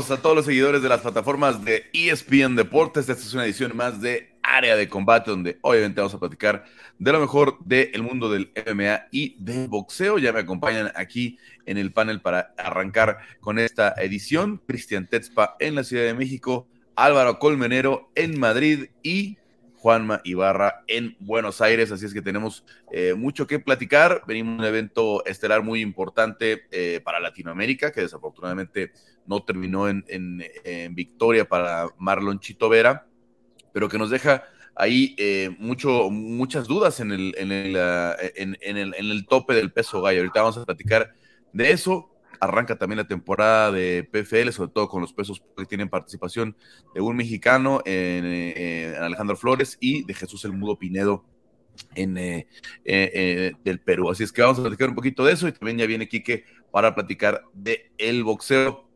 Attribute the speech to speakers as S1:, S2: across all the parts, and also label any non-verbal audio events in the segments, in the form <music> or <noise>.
S1: amigos? A todos los seguidores de las plataformas de ESPN Deportes, esta es una edición más de Área de Combate, donde obviamente vamos a platicar de lo mejor del mundo del MMA y del boxeo. Ya me acompañan aquí en el panel para arrancar con esta edición. Cristian Tetzpa en la Ciudad de México, Álvaro Colmenero en Madrid y Juanma Ibarra en Buenos Aires. Así es que tenemos eh, mucho que platicar. Venimos a un evento estelar muy importante eh, para Latinoamérica, que desafortunadamente no terminó en, victoria para Marlon Chito Vera, pero que nos deja ahí eh, mucho, muchas dudas en el, en, el, en, el, en el tope del peso gallo. Ahorita vamos a platicar de eso arranca también la temporada de PFL, sobre todo con los pesos que tienen participación de un mexicano, en, Alejandro Flores, y de Jesús el Mudo Pinedo en, eh, eh, eh, del Perú. Así es que vamos a platicar un poquito de eso y también ya viene Quique para platicar de el boxeo.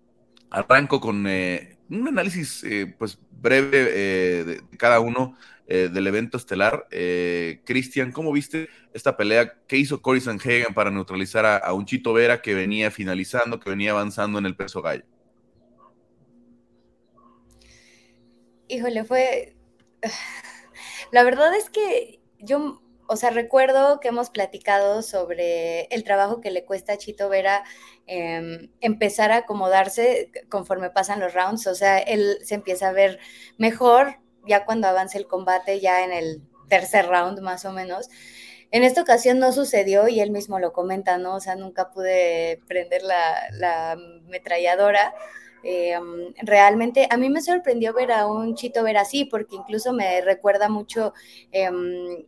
S1: Arranco con un análisis pues breve de cada uno eh, del evento estelar. Eh, Cristian, ¿cómo viste esta pelea que hizo Cory Sanhagen para neutralizar a, un Chito Vera que venía finalizando, que venía avanzando en el peso gallo?
S2: Híjole, fue... <sighs> La verdad es que yo, o sea, recuerdo que hemos platicado sobre el trabajo que le cuesta a Chito Vera em, empezar a acomodarse conforme pasan los rounds, o sea, él se empieza a ver mejor, ya cuando avance el combate, ya en el tercer round más o menos. En esta ocasión no sucedió y él mismo lo comenta, ¿no? O sea, nunca pude prender la, metralladora. Eh, realmente a mí me sorprendió ver a un Chito ver así, porque incluso me recuerda mucho em,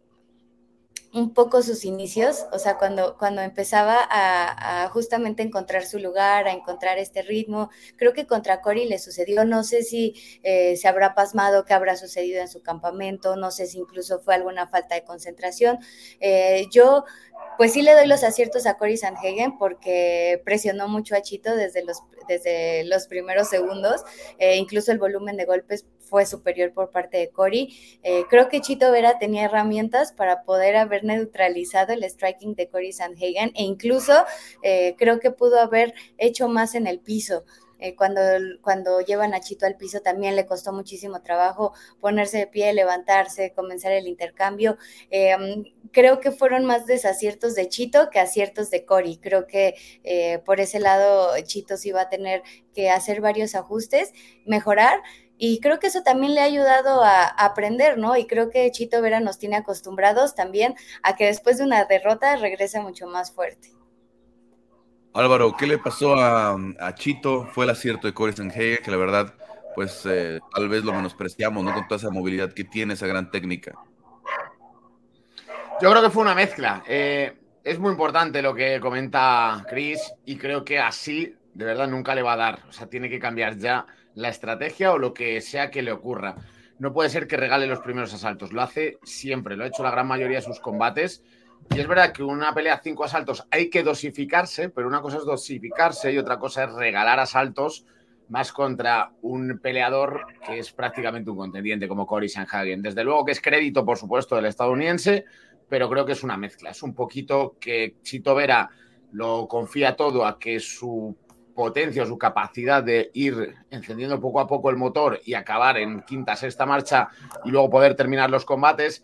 S2: un poco sus inicios, o sea, cuando, cuando empezaba a, justamente encontrar su lugar, a encontrar este ritmo. Creo que contra Cory le sucedió, no sé si eh, se habrá pasmado, qué habrá sucedido en su campamento, no sé si incluso fue alguna falta de concentración. Eh, yo pues sí le doy los aciertos a Cory Sanhagen porque presionó mucho a Chito desde los, desde los primeros segundos. Eh, incluso el volumen de golpes fue superior por parte de Cory. Eh, creo que Chito Vera tenía herramientas para poder haber neutralizado el striking de Cory Sanhagen e incluso eh, creo que pudo haber hecho más en el piso. Eh, cuando, cuando llevan a Chito al piso también le costó muchísimo trabajo ponerse de pie, levantarse, comenzar el intercambio. Em, creo que fueron más desaciertos de Chito que aciertos de Cory. Creo que por ese lado Chito sí va a tener que hacer varios ajustes, mejorar. Y creo que eso también le ha ayudado a, a, aprender, ¿no? Y creo que Chito Vera nos tiene acostumbrados también a que después de una derrota regrese mucho más fuerte.
S1: Álvaro, ¿qué le pasó a, Chito? Fue el acierto de Corey Sanhagen, que la verdad, pues eh, tal vez lo menospreciamos, ¿no? Con toda esa movilidad que tiene, esa gran técnica.
S3: Yo creo que fue una mezcla. Eh, es muy importante lo que comenta Chris y creo que así, de verdad, nunca le va a dar. O sea, tiene que cambiar ya la estrategia o lo que sea que le ocurra. No puede ser que regale los primeros asaltos. Lo hace siempre, lo ha hecho la gran mayoría de sus combates y es verdad que una pelea cinco asaltos hay que dosificarse, pero una cosa es dosificarse y otra cosa es regalar asaltos más contra un peleador que es prácticamente un contendiente como Cory Sanhagen. Desde luego que es crédito, por supuesto, del estadounidense, pero creo que es una mezcla. Es un poquito que Chito Vera lo confía todo a que su potencia o su capacidad de ir encendiendo poco a poco el motor y acabar en quinta, sexta marcha y luego poder terminar los combates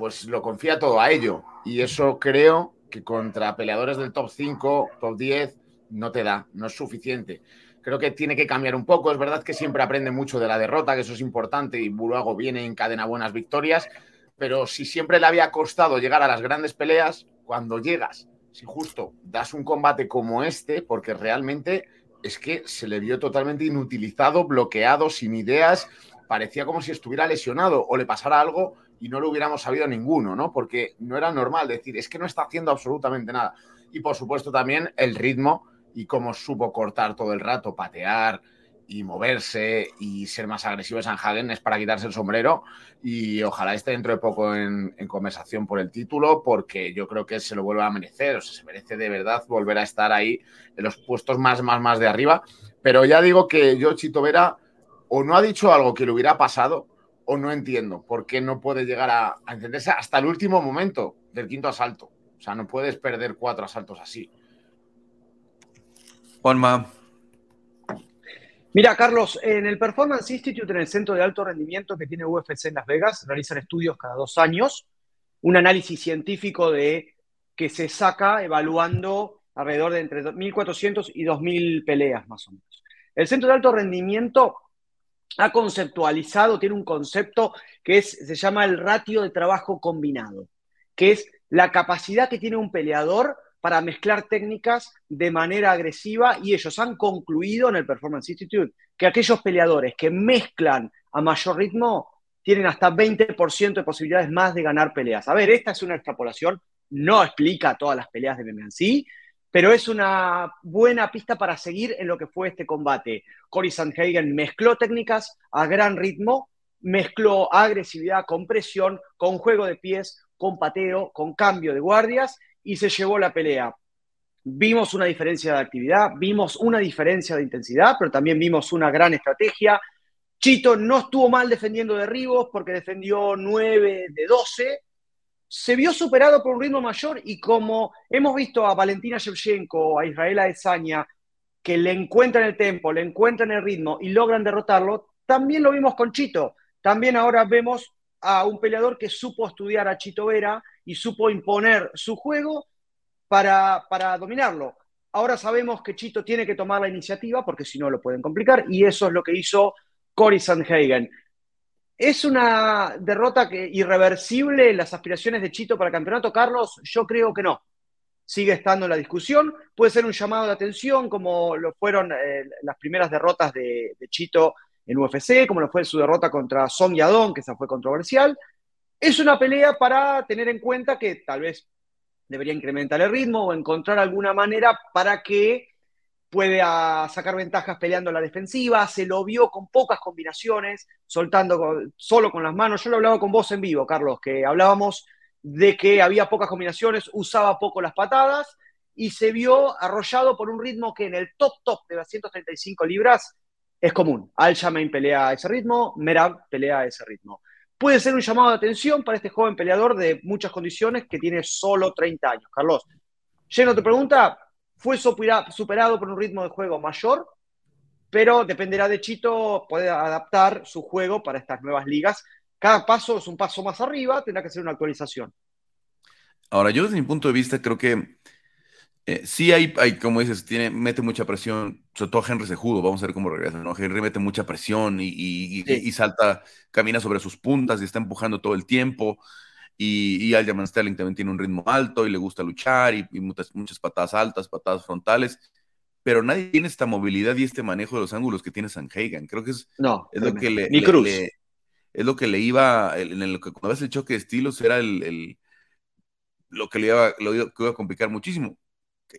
S3: pues lo confía todo a ello. Y eso creo que contra peleadores del top 5, top 10, no te da, no es suficiente. Creo que tiene que cambiar un poco. Es verdad que siempre aprende mucho de la derrota, que eso es importante, y luego viene en cadena buenas victorias. Pero si siempre le había costado llegar a las grandes peleas, cuando llegas, si justo das un combate como este, porque realmente es que se le vio totalmente inutilizado, bloqueado, sin ideas, parecía como si estuviera lesionado o le pasara algo y no lo hubiéramos sabido ninguno, ¿no? Porque no era normal decir, es que no está haciendo absolutamente nada. Y por supuesto también el ritmo y cómo supo cortar todo el rato, patear y moverse y ser más agresivo San Hagen es para quitarse el sombrero y ojalá esté dentro de poco en, conversación por el título porque yo creo que se lo vuelve a merecer, o sea, se merece de verdad volver a estar ahí en los puestos más, más, más de arriba. Pero ya digo que yo, Chito Vera, o no ha dicho algo que le hubiera pasado o no entiendo por qué no puede llegar a, entenderse hasta el último momento del quinto asalto. O sea, no puedes perder cuatro asaltos así.
S1: Juanma.
S4: Mira, Carlos, en el Performance Institute, en el centro de alto rendimiento que tiene UFC en Las Vegas, realizan estudios cada dos años, un análisis científico de que se saca evaluando alrededor de entre 1.400 y 2.000 peleas más o menos. El centro de alto rendimiento ha conceptualizado, tiene un concepto que es, se llama el ratio de trabajo combinado, que es la capacidad que tiene un peleador para mezclar técnicas de manera agresiva y ellos han concluido en el Performance Institute que aquellos peleadores que mezclan a mayor ritmo tienen hasta 20% de posibilidades más de ganar peleas. A ver, esta es una extrapolación, no explica todas las peleas de MMA sí, pero es una buena pista para seguir en lo que fue este combate. Cory Sandhagen mezcló técnicas a gran ritmo, mezcló agresividad con presión, con juego de pies, con pateo, con cambio de guardias y se llevó la pelea. Vimos una diferencia de actividad, vimos una diferencia de intensidad, pero también vimos una gran estrategia. Chito no estuvo mal defendiendo derribos porque defendió 9 de 12. Se vio superado por un ritmo mayor y como hemos visto a Valentina Shevchenko, a Israel Adesanya, que le encuentran el tempo, le encuentran el ritmo y logran derrotarlo, también lo vimos con Chito. También ahora vemos a un peleador que supo estudiar a Chito Vera y supo imponer su juego para, para dominarlo. Ahora sabemos que Chito tiene que tomar la iniciativa porque si no lo pueden complicar y eso es lo que hizo Cory Sandhagen. ¿Es una derrota irreversible las aspiraciones de Chito para el campeonato, Carlos? Yo creo que no. Sigue estando en la discusión. Puede ser un llamado de atención, como lo fueron eh, las primeras derrotas de, de, Chito en UFC, como lo fue su derrota contra Song Yadong, que esa fue controversial. Es una pelea para tener en cuenta que tal vez debería incrementar el ritmo o encontrar alguna manera para que pueda sacar ventajas peleando la defensiva. Se lo vio con pocas combinaciones, soltando solo con las manos. Yo lo hablaba con vos en vivo, Carlos, que hablábamos de que había pocas combinaciones, usaba poco las patadas y se vio arrollado por un ritmo que en el top top de las 135 libras es común. Al Shamain pelea a ese ritmo, Merab pelea a ese ritmo puede ser un llamado de atención para este joven peleador de muchas condiciones que tiene solo 30 años. Carlos, lleno tu pregunta, fue superado por un ritmo de juego mayor, pero dependerá de Chito poder adaptar su juego para estas nuevas ligas. Cada paso es un paso más arriba, tendrá que ser una actualización.
S1: Ahora, yo desde mi punto de vista creo que eh, sí hay, hay, como dices, tiene, mete mucha presión, sobre todo Henry Sejudo, vamos a ver cómo regresa, ¿no? Henry mete mucha presión y, y, salta, camina sobre sus puntas y está empujando todo el tiempo. Y, y Aljamain Sterling también tiene un ritmo alto y le gusta luchar y, muchas, muchas patadas altas, patadas frontales. Pero nadie tiene esta movilidad y este manejo de los ángulos que tiene Sanhagen. Creo que es,
S4: no,
S1: es lo que le,
S4: Ni Cruz.
S1: es lo que le iba, en lo que cuando ves el choque de estilos era el, el lo que le iba, lo iba, que iba a complicar muchísimo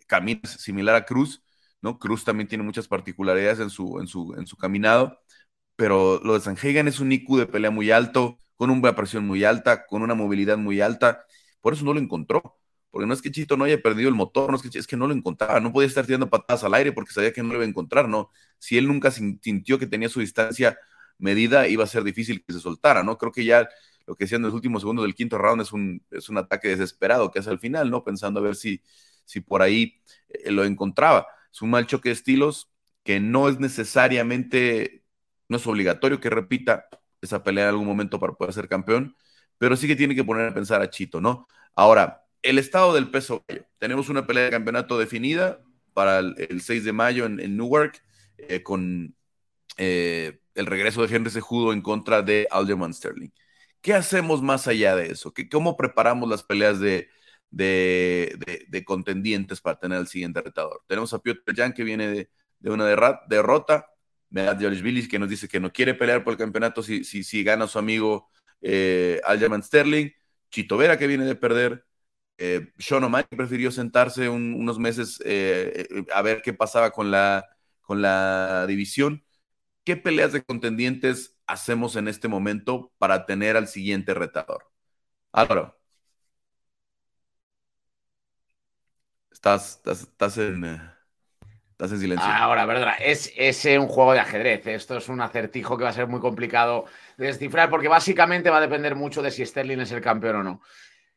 S1: camina similar a Cruz, ¿no? Cruz también tiene muchas particularidades en su, en su, en su caminado, pero lo de Sanhagen es un IQ de pelea muy alto, con una presión muy alta, con una movilidad muy alta, por eso no lo encontró. Porque no es que Chito no haya perdido el motor, no es que, es que no lo encontraba, no podía estar tirando patadas al aire porque sabía que no lo iba a encontrar, ¿no? Si él nunca sintió que tenía su distancia medida, iba a ser difícil que se soltara, ¿no? Creo que ya lo que decían en los últimos segundos del quinto round es un, es un ataque desesperado que hace al final, ¿no? Pensando a ver si, si por ahí eh, lo encontraba. Es un mal choque de estilos que no es necesariamente, no es obligatorio que repita esa pelea en algún momento para poder ser campeón, pero sí que tiene que poner a pensar a Chito, ¿no? Ahora, el estado del peso Tenemos una pelea de campeonato definida para el, 6 de mayo en, Newark eh, con eh, el regreso de Henry Sejudo en contra de Alderman Sterling. ¿Qué hacemos más allá de eso? ¿Qué, ¿Cómo preparamos las peleas de, de, contendientes para tener el siguiente retador. Tenemos a Piotr Jan que viene de, una derrota, Medad Billis que nos dice que no quiere pelear por el campeonato si, si, si gana su amigo eh, Aljamain Sterling, Chito Vera que viene de perder, eh, Sean O'Malley prefirió sentarse unos meses eh, eh, a ver qué pasaba con la, con la división. ¿Qué peleas de contendientes hacemos en este momento para tener al siguiente retador? Álvaro. Estás, en, eh, estás en silencio.
S3: Ahora, verdad, es, es un juego de ajedrez. Esto es un acertijo que va a ser muy complicado de descifrar porque básicamente va a depender mucho de si Sterling es el campeón o no.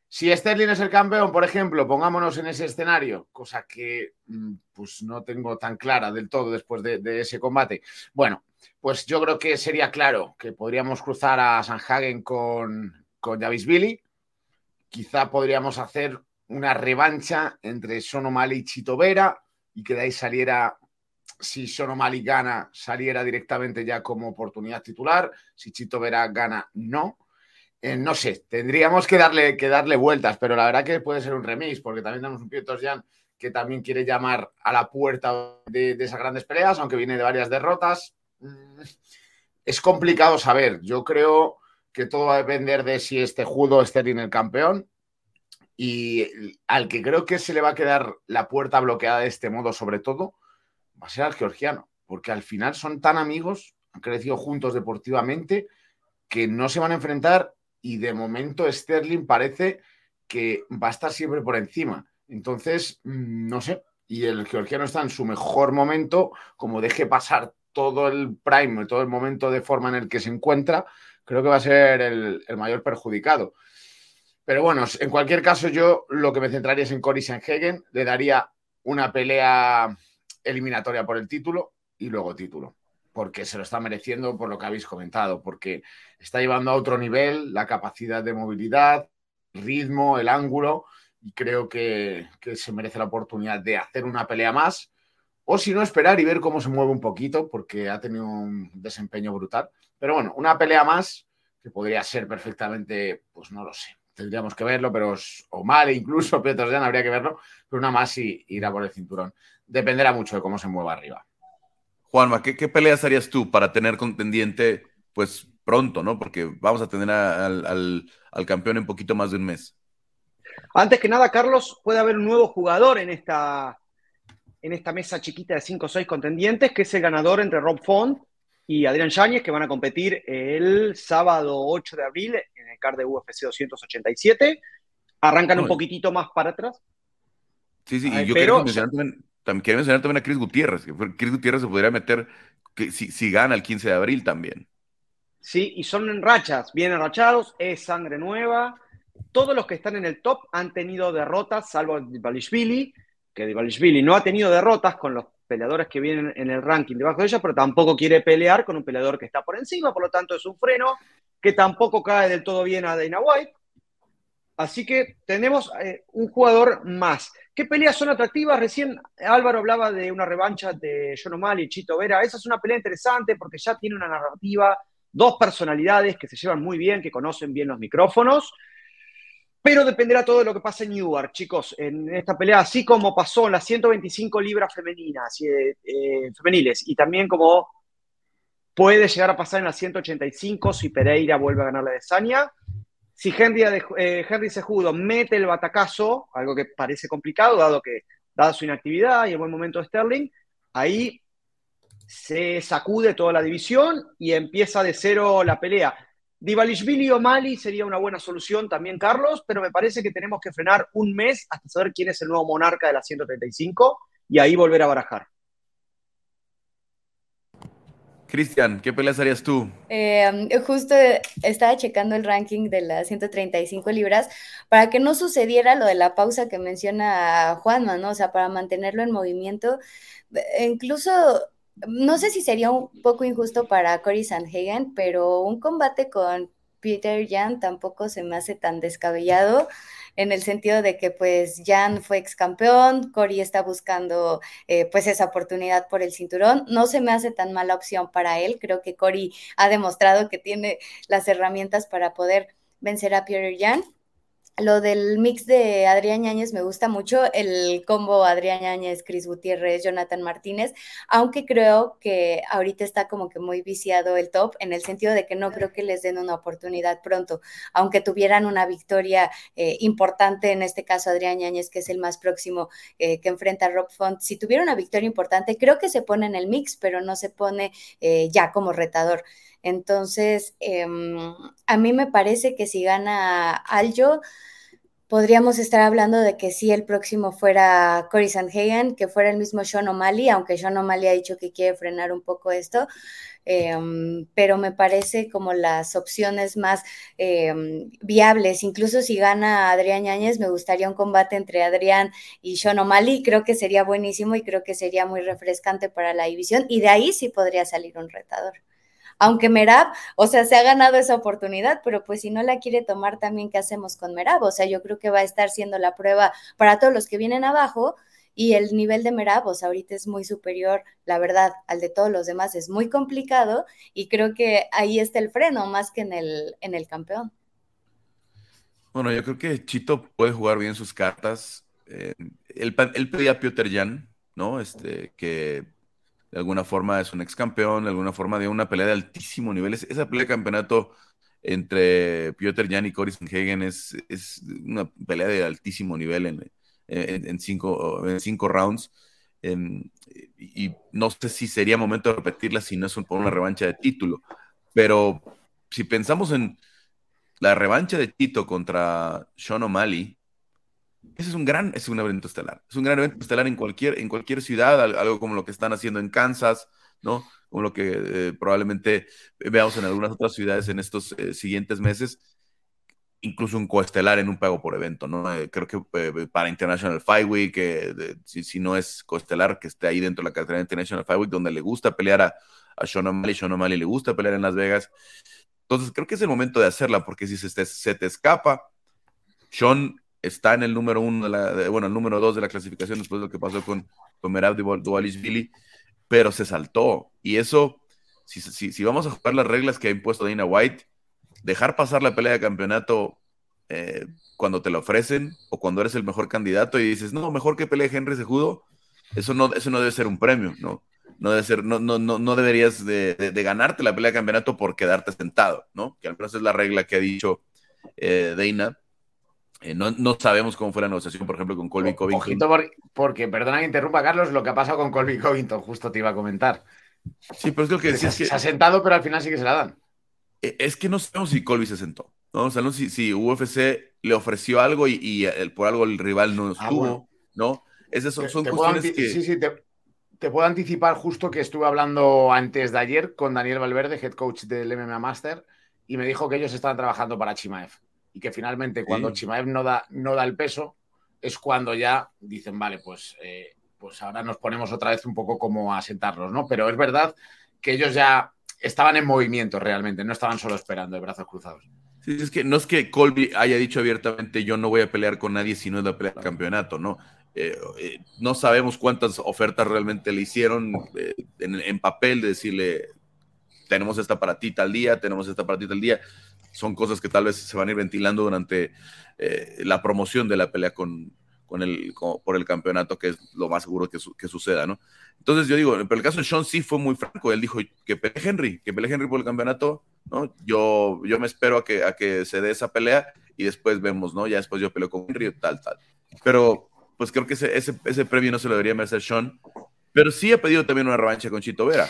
S3: Si Sterling es el campeón, por ejemplo, pongámonos en ese escenario, cosa que mm, pues no tengo tan clara del todo después de, ese combate. Bueno, pues yo creo que sería claro que podríamos cruzar a Sanhagen con, con Javis Billy. Quizá podríamos hacer una revancha entre Sonomali y Chito Vera y que de ahí saliera, si Sonomali gana, saliera directamente ya como oportunidad titular. Si Chito Vera gana, no. Eh, no sé, tendríamos que darle, que darle vueltas, pero la verdad que puede ser un remix, porque también tenemos un Pietro Jan que también quiere llamar a la puerta de, esas grandes peleas, aunque viene de varias derrotas. Mm, es complicado saber. Yo creo que todo va a depender de si este Judo esté en el campeón. Y al que creo que se le va a quedar la puerta bloqueada de este modo, sobre todo, va a ser al georgiano, porque al final son tan amigos, han crecido juntos deportivamente, que no se van a enfrentar y de momento Sterling parece que va a estar siempre por encima. Entonces, mm, no sé, y el georgiano está en su mejor momento, como deje pasar todo el prime, todo el momento de forma en el que se encuentra, creo que va a ser el, mayor perjudicado. Pero bueno, en cualquier caso, yo lo que me centraría es en Cory Sanhagen, le daría una pelea eliminatoria por el título y luego título porque se lo está mereciendo por lo que habéis comentado, porque está llevando a otro nivel la capacidad de movilidad, ritmo, el ángulo, y creo que, se merece la oportunidad de hacer una pelea más, o si no, esperar y ver cómo se mueve un poquito, porque ha tenido un desempeño brutal. Pero bueno, una pelea más que podría ser perfectamente, pues no lo sé, tendríamos que verlo, pero o mal incluso, <laughs> Petros ya habría que verlo, pero una más y irá por el cinturón. Dependerá mucho de cómo se mueva arriba.
S1: Juanma, ¿qué, peleas harías tú para tener contendiente, pues pronto, ¿no? Porque vamos a tener al, campeón en poquito más de un mes.
S4: Antes que nada, Carlos, puede haber un nuevo jugador en esta, en esta mesa chiquita de 5 o 6 contendientes, que es el ganador entre Rob Font y Adrián Yáñez, que van a competir el sábado 8 de abril el card de UFC 287. Arrancan un poquitito más para atrás.
S1: Sí, sí, y yo quiero mencionar también, también quiero mencionar también a Chris Gutiérrez, que Chris Gutiérrez se podría meter que si, gana el 15 de abril también.
S4: Sí, y son en rachas, bien enrachados, es sangre nueva. Todos los que están en el top han tenido derrotas, salvo Divalishvili, que Divalishvili no ha tenido derrotas con los peleadores que vienen en el ranking debajo de ella, pero tampoco quiere pelear con un peleador que está por encima, por lo tanto es un freno que tampoco cae del todo bien a Dana White. Así que tenemos eh, un jugador más. ¿Qué peleas son atractivas? Recién Álvaro hablaba de una revancha de John O'Malley y Chito Vera. Esa es una pelea interesante porque ya tiene una narrativa, dos personalidades que se llevan muy bien, que conocen bien los micrófonos. Pero dependerá todo de lo que pase en Newark, chicos. En esta pelea, así como pasó en las 125 libras femeninas, eh, femeniles y también como puede llegar a pasar en las 185 si Pereira vuelve a ganar la de Sania si Henry, eh, Henry Sejudo mete el batacazo, algo que parece complicado, dado que dada su inactividad y el buen momento de Sterling, ahí se sacude toda la división y empieza de cero la pelea. Divalishvili o Mali sería una buena solución también, Carlos, pero me parece que tenemos que frenar un mes hasta saber quién es el nuevo monarca de la 135 y ahí volver a barajar.
S1: Cristian, ¿qué peleas harías tú?
S2: Eh, justo estaba checando el ranking de las 135 libras para que no sucediera lo de la pausa que menciona Juanma, ¿no? O sea, para mantenerlo en movimiento. Incluso, no sé si sería un poco injusto para Cory Sanhagen, pero un combate con Peter Jan tampoco se me hace tan descabellado en el sentido de que pues Jan fue ex campeón, Cory está buscando eh, pues esa oportunidad por el cinturón, no se me hace tan mala opción para él, creo que Cory ha demostrado que tiene las herramientas para poder vencer a Peter Jan. Lo del mix de Adrián Ñañez me gusta mucho, el combo Adrián Ñañez, Cris Gutiérrez, Jonathan Martínez, aunque creo que ahorita está como que muy viciado el top, en el sentido de que no creo que les den una oportunidad pronto, aunque tuvieran una victoria eh, importante, en este caso Adrián Ñañez, que es el más próximo eh, que enfrenta a Rob Font, si tuviera una victoria importante, creo que se pone en el mix, pero no se pone eh, ya como retador. Entonces, em, a mí me parece que si gana Aljo, podríamos estar hablando de que si el próximo fuera Cory Sandhagen, que fuera el mismo Sean O'Malley, aunque Sean O'Malley ha dicho que quiere frenar un poco esto, em, pero me parece como las opciones más em, viables. Incluso si gana Adrián Yáñez, me gustaría un combate entre Adrián y Sean O'Malley, creo que sería buenísimo y creo que sería muy refrescante para la división y de ahí sí podría salir un retador aunque Merab, o sea, se ha ganado esa oportunidad, pero pues si no la quiere tomar también, ¿qué hacemos con Merab? O sea, yo creo que va a estar siendo la prueba para todos los que vienen abajo y el nivel de Merab, o sea, ahorita es muy superior, la verdad, al de todos los demás, es muy complicado y creo que ahí está el freno más que en el, en el campeón.
S1: Bueno, yo creo que Chito puede jugar bien sus cartas. Eh, él, pedía a Peter Jan, ¿no? Este, que de alguna forma es un ex campeón, de alguna forma de una pelea de altísimo nivel. Esa pelea de campeonato entre Piotr Jan y Cory Sanhagen es, es una pelea de altísimo nivel en, en, cinco, en cinco rounds. y no sé si sería momento de repetirla si no es por una revancha de título. Pero si pensamos en la revancha de Tito contra Sean O'Malley, ese es un gran, es un evento estelar. Es un gran evento estelar en cualquier, en cualquier ciudad, algo como lo que están haciendo en Kansas, ¿no? Como lo que eh, probablemente veamos en algunas otras ciudades en estos eh, siguientes meses. Incluso un coestelar en un pago por evento, ¿no? Eh, creo que para International Fight Week, si, si, no es coestelar, que esté ahí dentro de la cartera de International Fight Week, donde le gusta pelear a, a Sean O'Malley, Sean O'Malley le gusta pelear en Las Vegas. Entonces creo que es el momento de hacerla, porque si se te, se te escapa, Sean está en el número uno, de la, bueno, el número dos de la clasificación después de lo que pasó con, con Merab Billy, pero se saltó. Y eso, si, si, vamos a jugar las reglas que ha impuesto Dana White, dejar pasar la pelea de campeonato eh, cuando te lo ofrecen o cuando eres el mejor candidato y dices, no, mejor que pelee Henry Sejudo, eso no, eso no debe ser un premio, ¿no? No, debe ser, no, no, no, no deberías de, de, ganarte la pelea de campeonato por quedarte sentado, ¿no? Que al menos es la regla que ha dicho eh, Dana eh, no, no, sabemos cómo fue la negociación, por ejemplo, con Colby Covington.
S3: Ojito, porque, perdona que interrumpa, Carlos, lo que ha pasado con Colby Covington, justo te iba a comentar.
S1: Sí, pero es lo que decía.
S3: Se, ha sentado, pero al final sí que se la dan.
S1: Eh, es que no sabemos si Colby se sentó. ¿no? O sea, no si, si UFC le ofreció algo y, por algo el rival no ah, estuvo, ¿no? Esas son, son cuestiones que...
S3: Sí, sí, te, te, puedo anticipar justo que estuve hablando antes de ayer con Daniel Valverde, head coach del MMA Master, y me dijo que ellos estaban trabajando para Chimaev y que finalmente cuando Chimaev no da, no da el peso es cuando ya dicen, vale, pues, eh, pues ahora nos ponemos otra vez un poco como a sentarnos, ¿no? Pero es verdad que ellos ya estaban en movimiento realmente, no estaban solo esperando de brazos cruzados.
S1: Sí, es que no es que Colby haya dicho abiertamente yo no voy a pelear con nadie si no es la pelea del campeonato, ¿no? Eh, eh, no sabemos cuántas ofertas realmente le hicieron en, en, papel de decirle tenemos esta para ti tal día, tenemos esta para ti tal día son cosas que tal vez se van a ir ventilando durante eh, la promoción de la pelea con, con el, por el campeonato, que es lo más seguro que, que, suceda, ¿no? Entonces yo digo, pero el caso de Sean sí fue muy franco, él dijo que pelee Henry, que pelee Henry por el campeonato, ¿no? Yo, yo me espero a que, a que se dé esa pelea y después vemos, ¿no? Ya después yo peleo con Henry, tal, tal. Pero pues creo que ese, ese, ese premio no se lo debería merecer Sean, pero sí ha pedido también una revancha con Chito Vera.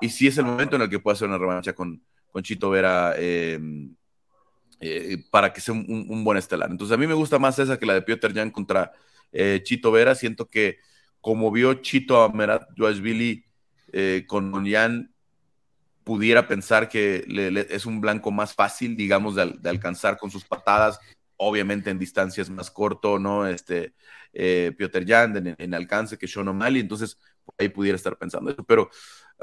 S1: Y sí es el momento en el que puede hacer una revancha con, con Chito Vera em, eh, para que sea un, buen estelar. Entonces a mí me gusta más esa que la de Peter Jan contra eh, Chito Vera. Siento que como vio Chito a Merat Joashvili eh, con Jan, pudiera pensar que es un blanco más fácil, digamos, de, alcanzar con sus patadas, obviamente en distancias más corto, ¿no? Este, Peter Jan en, en, alcance que Sean O'Malley, entonces ahí pudiera estar pensando eso. Pero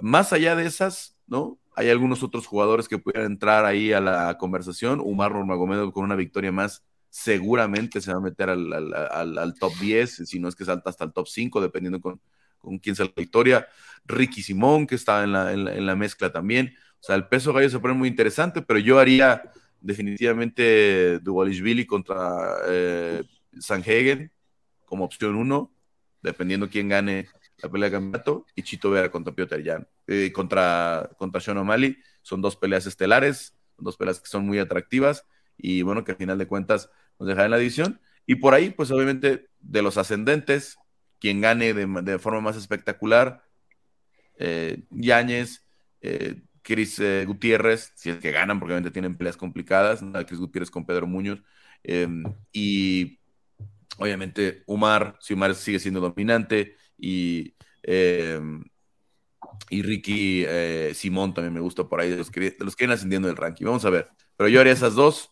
S1: más allá de esas, ¿no? Hay algunos otros jugadores que pudieran entrar ahí a la conversación. Umar Nurmagomedov con una victoria más seguramente se va a meter al, top 10, si no es que salta hasta el top 5, dependiendo con, con quién sea la victoria. Ricky Simón, que está en la, mezcla también. O sea, el peso gallo se pone muy interesante, pero yo haría definitivamente Duvalishvili contra eh, Sanhagen como opción 1, dependiendo quién gane la pelea de campeonato, y Chito Vera contra Piotr Jan, eh, contra, contra Sean O'Malley. Son dos peleas estelares, dos peleas que son muy atractivas y bueno, que al final de cuentas nos dejan en la división. Y por ahí, pues obviamente, de los ascendentes, quien gane de, forma más espectacular, eh, Yáñez, eh, Cris eh, Gutiérrez, si es que ganan, porque obviamente tienen peleas complicadas, Cris Gutiérrez con Pedro Muñoz, Em, y obviamente Umar, si Umar sigue siendo dominante y, em, y Ricky eh, Simón también me gusta por ahí, de los, que, de los que vienen ascendiendo del ranking. Vamos a ver. Pero yo haría esas dos.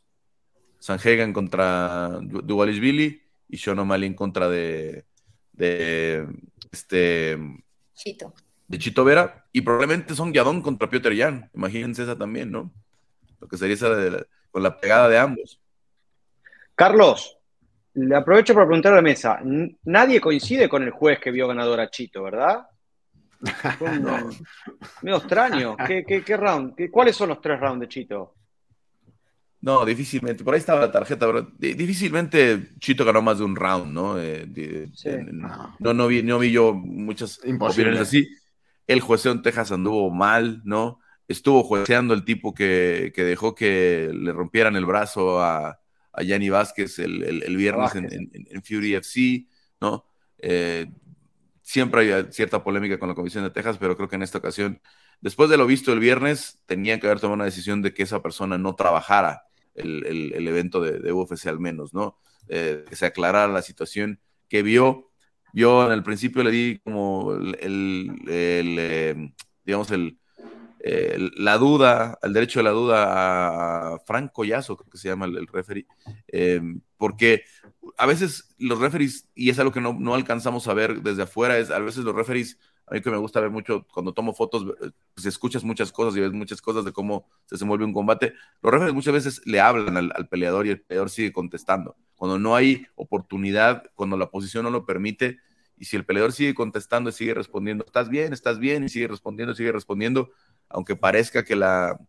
S1: Sanhegan contra Billy y Sean O'Malley en contra de, de este
S2: Chito.
S1: De Chito Vera. Y probablemente son Yadón contra Piotr Jan. Imagínense esa también, ¿no? Lo que sería esa con la pegada de ambos.
S4: Carlos, le aprovecho para preguntar a la mesa. Nadie coincide con el juez que vio ganador a Chito, ¿verdad? no. <laughs> Medio extraño. ¿Qué, qué, round? ¿Cuáles son los tres rounds de Chito?
S1: No, difícilmente. Por ahí estaba la tarjeta, pero difícilmente Chito ganó más de un round, ¿no? Eh, no, no, vi, no vi yo muchas opiniones así. El jueceo en Texas anduvo mal, ¿no? Estuvo jueceando el tipo que, dejó que le rompieran el brazo a, a Yanni Vázquez el, viernes en, Fury FC, ¿no? Eh, siempre hay cierta polémica con la Comisión de Texas, pero creo que en esta ocasión, después de lo visto el viernes, tenían que haber tomado una decisión de que esa persona no trabajara el, evento de, UFC al menos, ¿no? Eh, que se aclarara la situación que vio. Yo en el principio le di como el, eh, digamos, el, la duda, el derecho de la duda a Franco Yazo, creo que se llama el, referee, eh, porque a veces los referees, y es algo que no, no, alcanzamos a ver desde afuera, es a veces los referees a mí que me gusta ver mucho, cuando tomo fotos, eh, pues escuchas muchas cosas y ves muchas cosas de cómo se desenvuelve un combate. Los referees muchas veces le hablan al, peleador y el peleador sigue contestando. Cuando no hay oportunidad, cuando la posición no lo permite, y si el peleador sigue contestando y sigue respondiendo, estás bien, estás bien, y sigue respondiendo, sigue respondiendo, aunque parezca que la,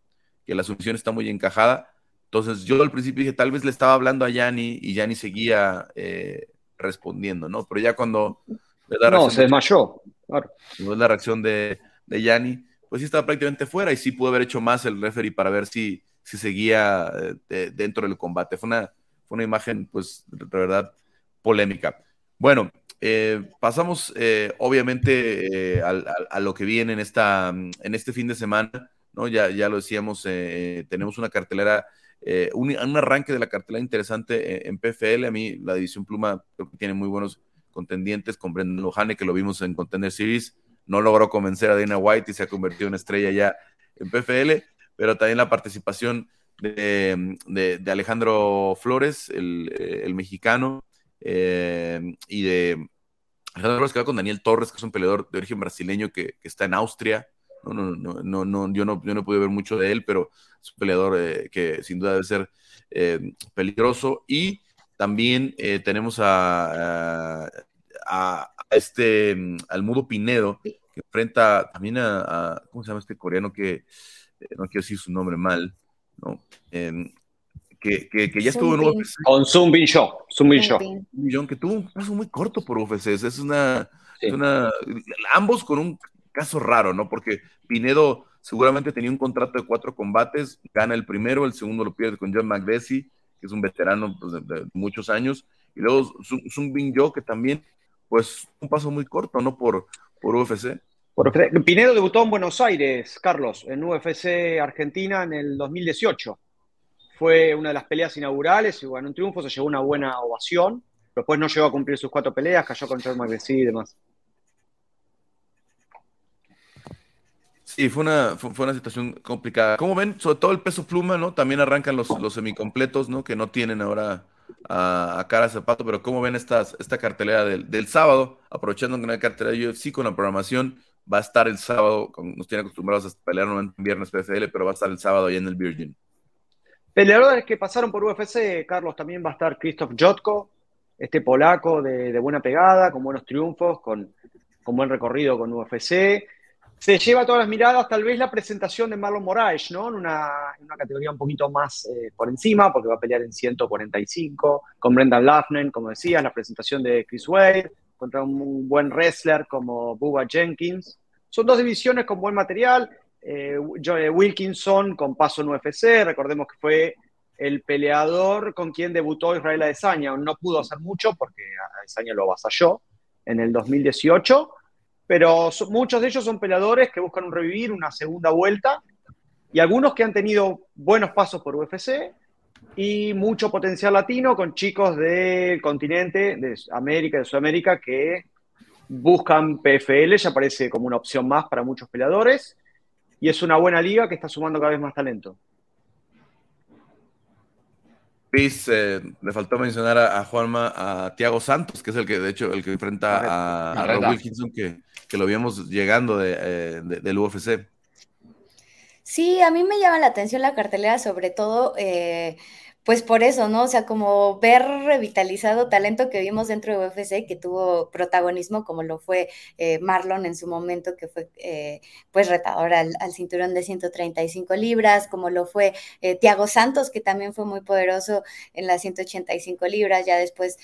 S1: que la sumisión está muy encajada. Entonces yo al principio dije, tal vez le estaba hablando a Yanni y Yanni seguía eh, respondiendo, ¿no? Pero ya cuando...
S4: No, se desmayó.
S1: Claro. la reacción de, de Yanni, pues sí estaba prácticamente fuera y sí pudo haber hecho más el referee para ver si, si seguía eh, dentro del combate. Fue una, fue una imagen, pues, de verdad, polémica. Bueno, eh, pasamos eh, obviamente a, lo que viene en, esta, en este fin de semana, ¿no? Ya, ya lo decíamos, tenemos una cartelera, un, un, arranque de la cartelera interesante en PFL. A mí la división Pluma creo que tiene muy buenos contendientes con Brendan Lohane, que lo vimos en Contender Series, no logró convencer a Dana White y se ha convertido en estrella ya en PFL, pero también la participación de, Alejandro Flores, el, eh, mexicano, eh, y de Alejandro Flores que va con Daniel Torres, que es un peleador de origen brasileño que, está en Austria. No, no, no, no, yo no, yo no pude ver mucho de él, pero es un peleador eh, que sin duda debe ser peligroso. Y también eh, tenemos a, a, este, mm, al Mudo Pinedo, que enfrenta también a, ¿cómo se llama este coreano que, eh, no quiero decir su nombre mal, ¿no? Que, que, que, ya estuvo en UFC.
S4: Con Zoom Bin Show. Zoom Bin Show.
S1: que tuvo un caso muy corto por UFC. Es una, es una. Ambos con un caso raro, ¿no? Porque Pinedo seguramente tenía un contrato de cuatro combates, gana el primero, el segundo lo pierde con John McVessie que es un veterano pues, de, muchos años, y luego Sun Bin Yo, que también, pues, un paso muy corto, ¿no? Por, por UFC.
S4: Pinedo debutó en Buenos Aires, Carlos, en UFC Argentina en el 2018. Fue una de las peleas inaugurales y bueno, un triunfo, se llevó una buena ovación. Después no llegó a cumplir sus cuatro peleas, cayó con Charles McVessie y demás.
S1: Sí, fue una, fue, una situación complicada. Como ven, sobre todo el peso pluma, ¿no? También arrancan los, los semicompletos, ¿no? Que no tienen ahora a, cara zapato, pero ¿cómo ven estas, esta cartelera del, sábado? Aprovechando que no hay cartelera de UFC con la programación, va a estar el sábado, nos tienen acostumbrados a pelear en viernes PFL, pero va a estar el sábado ahí en el Virgin.
S4: Peleadores que pasaron por UFC, Carlos, también va a estar Krzysztof Jotko, este polaco de, buena pegada, con buenos triunfos, con, buen recorrido con UFC se lleva todas las miradas tal vez la presentación de Marlon Moraes, ¿no? En una, categoría un poquito más eh, por encima, porque va a pelear en 145, con Brendan Laughner, como decías, la presentación de Chris Wade, contra un buen wrestler como Bubba Jenkins. Son dos divisiones con buen material. Eh, eh Wilkinson con paso en UFC, recordemos que fue el peleador con quien debutó Israel Adesanya. No pudo hacer mucho porque Adesanya lo avasalló en el 2018 pero muchos de ellos son peleadores que buscan un revivir, una segunda vuelta, y algunos que han tenido buenos pasos por UFC, y mucho potencial latino con chicos del continente, de América, de Sudamérica, que buscan PFL, ya parece como una opción más para muchos peleadores, y es una buena liga que está sumando cada vez más talento.
S1: Chris, eh, le faltó mencionar a, Juanma, a Tiago Santos, que es el que, de hecho, el que enfrenta a, Rob Wilkinson, que, lo vimos llegando eh, del UFC.
S2: Sí, a mí me llama la atención la cartelera, sobre todo eh, pues por eso, ¿no? O sea, como ver revitalizado talento que vimos dentro de UFC, que tuvo protagonismo, como lo fue eh, Marlon en su momento, que fue eh, pues retador al, cinturón de 135 libras, como lo fue eh, Tiago Santos, que también fue muy poderoso en las 185 libras, ya después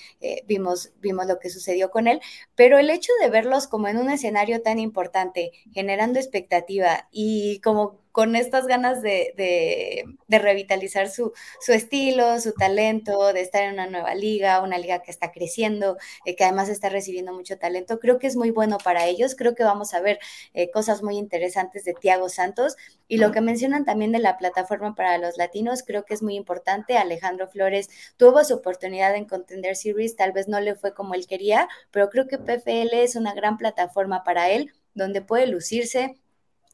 S2: vimos, vimos lo que sucedió con él, pero el hecho de verlos como en un escenario tan importante, generando expectativa y como con estas ganas de, revitalizar su, estilo, su talento, de estar en una nueva liga, una liga que está creciendo, eh, que además está recibiendo mucho talento. Creo que es muy bueno para ellos. Creo que vamos a ver eh, cosas muy interesantes de Tiago Santos. Y lo que mencionan también de la plataforma para los latinos, creo que es muy importante. Alejandro Flores tuvo su oportunidad en Contender Series, tal vez no le fue como él quería, pero creo que PFL es una gran plataforma para él donde puede lucirse,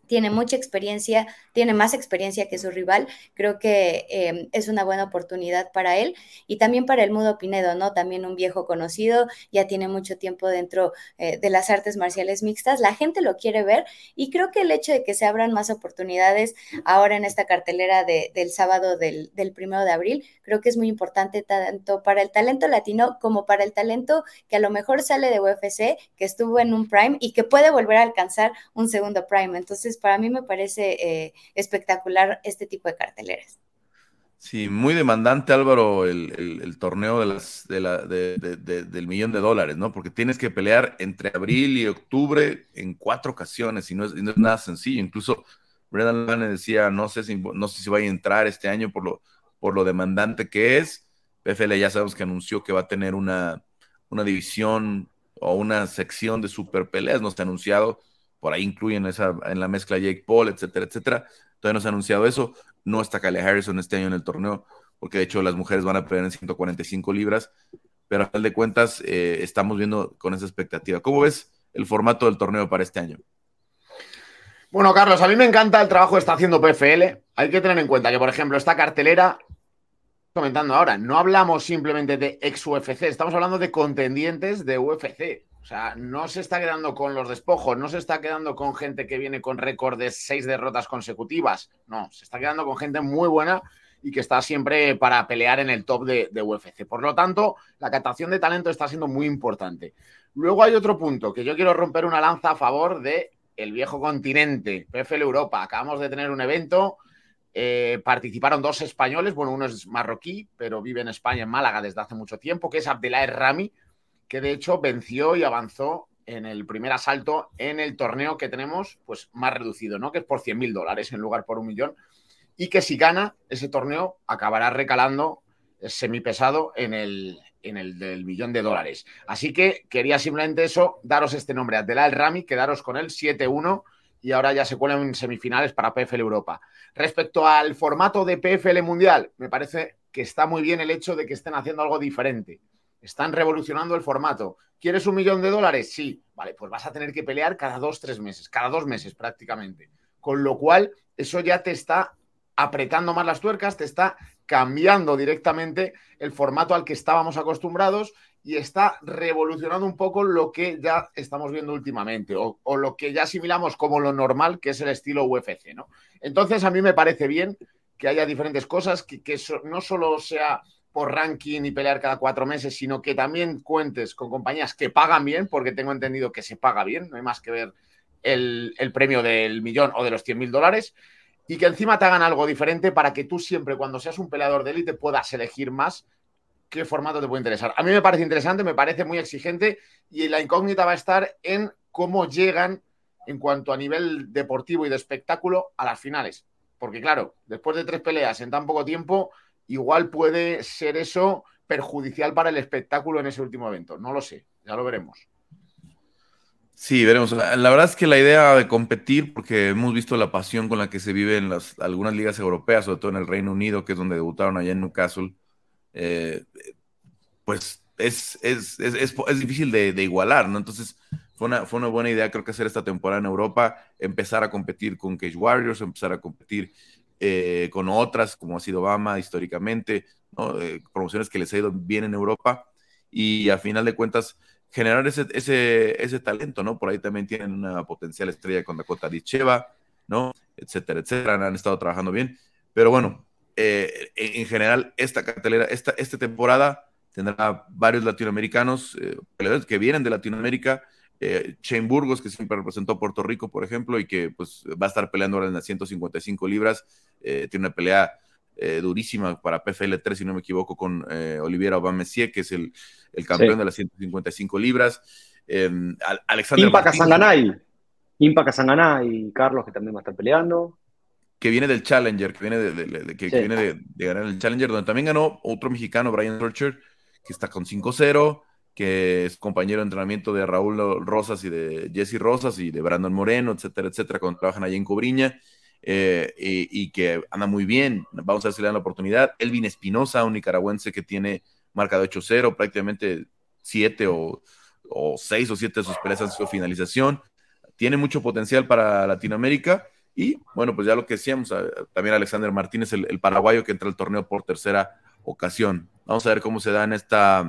S2: tiene mucha experiencia, tiene más experiencia que su rival, creo que em, es una buena oportunidad para él y también para el Mudo Pinedo, ¿no? También un viejo conocido, ya tiene mucho tiempo dentro eh, de las artes marciales mixtas, la gente lo quiere ver y creo que el hecho de que se abran más oportunidades ahora en esta cartelera del sábado del primero de abril, creo que es muy importante tanto para el talento latino como para el talento que a lo mejor sale de UFC, que estuvo en un prime y que puede volver a alcanzar un segundo prime. Entonces, para mí me parece eh, espectacular este tipo de carteleras.
S1: Sí, muy demandante, Álvaro, el, torneo de las, del millón de dólares, ¿no? Porque tienes que pelear entre abril y octubre en cuatro ocasiones y no es, nada sencillo. Incluso Brendan Lane decía, no sé, si, no sé si va a entrar este año por lo, por lo demandante que es. PFL ya sabemos que anunció que va a tener una, una división o una sección de super peleas, no está anunciado por ahí incluyen esa, en la mezcla Jake Paul, etcétera, etcétera. Todavía no se ha anunciado eso. No está Kale Harrison este año en el torneo, porque de hecho las mujeres van a pelear en 145 libras, pero a final de cuentas eh, estamos viendo con esa expectativa. ¿Cómo ves el formato del torneo para este año?
S3: Bueno, Carlos, a mí me encanta el trabajo que está haciendo PFL. Hay que tener en cuenta que, por ejemplo, esta cartelera, comentando ahora, no hablamos simplemente de ex UFC, estamos hablando de contendientes de UFC. O sea, no se está quedando con los despojos, no se está quedando con gente que viene con récord de seis derrotas consecutivas. No, se está quedando con gente muy buena y que está siempre para pelear en el top de, UFC. Por lo tanto, la captación de talento está siendo muy importante. Luego hay otro punto que yo quiero romper una lanza a favor de el viejo continente, PFL Europa. Acabamos de tener un evento, eh, participaron dos españoles, bueno, uno es marroquí, pero vive en España, en Málaga desde hace mucho tiempo, que es Abdelaer Rami, que de hecho venció y avanzó en el primer asalto en el torneo que tenemos, pues más reducido, ¿no? Que es por 100 mil dólares en lugar por un millón. Y que si gana ese torneo, acabará recalando semipesado en el, en el del millón de dólares. Así que quería simplemente eso, daros este nombre, Abdelal Rami, quedaros con él 7-1 y ahora ya se cuelan semifinales para PFL Europa. Respecto al formato de PFL Mundial, me parece que está muy bien el hecho de que estén haciendo algo diferente. Están revolucionando el formato. ¿Quieres un millón de dólares? Sí. Vale, pues vas a tener que pelear cada dos, tres meses, cada dos meses prácticamente. Con lo cual, eso ya te está apretando más las tuercas, te está cambiando directamente el formato al que estábamos acostumbrados y está revolucionando un poco lo que ya estamos viendo últimamente o, lo que ya asimilamos como lo normal, que es el estilo UFC, ¿no? Entonces, a mí me parece bien que haya diferentes cosas, que, que no solo sea por ranking y pelear cada cuatro meses, sino que también cuentes con compañías que pagan bien, porque tengo entendido que se paga bien, no hay más que ver el, premio del millón o de los 100 mil dólares, y que encima te hagan algo diferente para que tú siempre, cuando seas un peleador de élite, puedas elegir más qué formato te puede interesar. A mí me parece interesante, me parece muy exigente, y la incógnita va a estar en cómo llegan en cuanto a nivel deportivo y de espectáculo a las finales. Porque claro, después de tres peleas en tan poco tiempo, igual puede ser eso perjudicial para el espectáculo en ese último evento. No lo sé, ya lo veremos.
S1: Sí, veremos. La, verdad es que la idea de competir, porque hemos visto la pasión con la que se vive en las, algunas ligas europeas, sobre todo en el Reino Unido, que es donde debutaron allá en Newcastle, eh, pues es, es, difícil de, igualar, ¿no? Entonces, fue una, fue una buena idea, creo que hacer esta temporada en Europa, empezar a competir con Cage Warriors, empezar a competir eh, con otras, como ha sido Obama históricamente. Eh, promociones que les ha ido bien en Europa, y a final de cuentas, generar ese, ese, ese talento, ¿no? Por ahí también tienen una potencial estrella con Dakota Dicheva, ¿no? Etcétera, etcétera, han estado trabajando bien, pero bueno, eh, en, general, esta cartelera, esta, esta temporada tendrá varios latinoamericanos eh, que vienen de Latinoamérica. Eh, Shane Burgos, que siempre representó a Puerto Rico, por ejemplo, y que pues, va a estar peleando ahora en las 155 libras. Eh, tiene una pelea durísima para PFL 3, si no me equivoco, con Oliviera Aubameyang, que es el, el campeón de las 155 libras.
S4: Em, Alexander Impa Casanganay. Impa Casanganay y Carlos, que también va a estar peleando
S1: que viene del Challenger, que viene de, que, viene de, ganar el Challenger, donde también ganó otro mexicano, Brian Torcher, que está con 5-0, que es compañero de entrenamiento de Raúl Rosas y de Jesse Rosas y de Brandon Moreno, etcétera, etcétera, cuando trabajan allí en Cobriña, eh, y, que anda muy bien. Vamos a ver si le dan la oportunidad. Elvin Espinosa, un nicaragüense que tiene marca de 8-0, prácticamente 7 o, o 6 o 7 de sus peleas han sido finalización. Tiene mucho potencial para Latinoamérica y bueno, pues ya lo que decíamos, también Alexander Martínez, el, paraguayo que entra al torneo por tercera ocasión. Vamos a ver cómo se da en esta,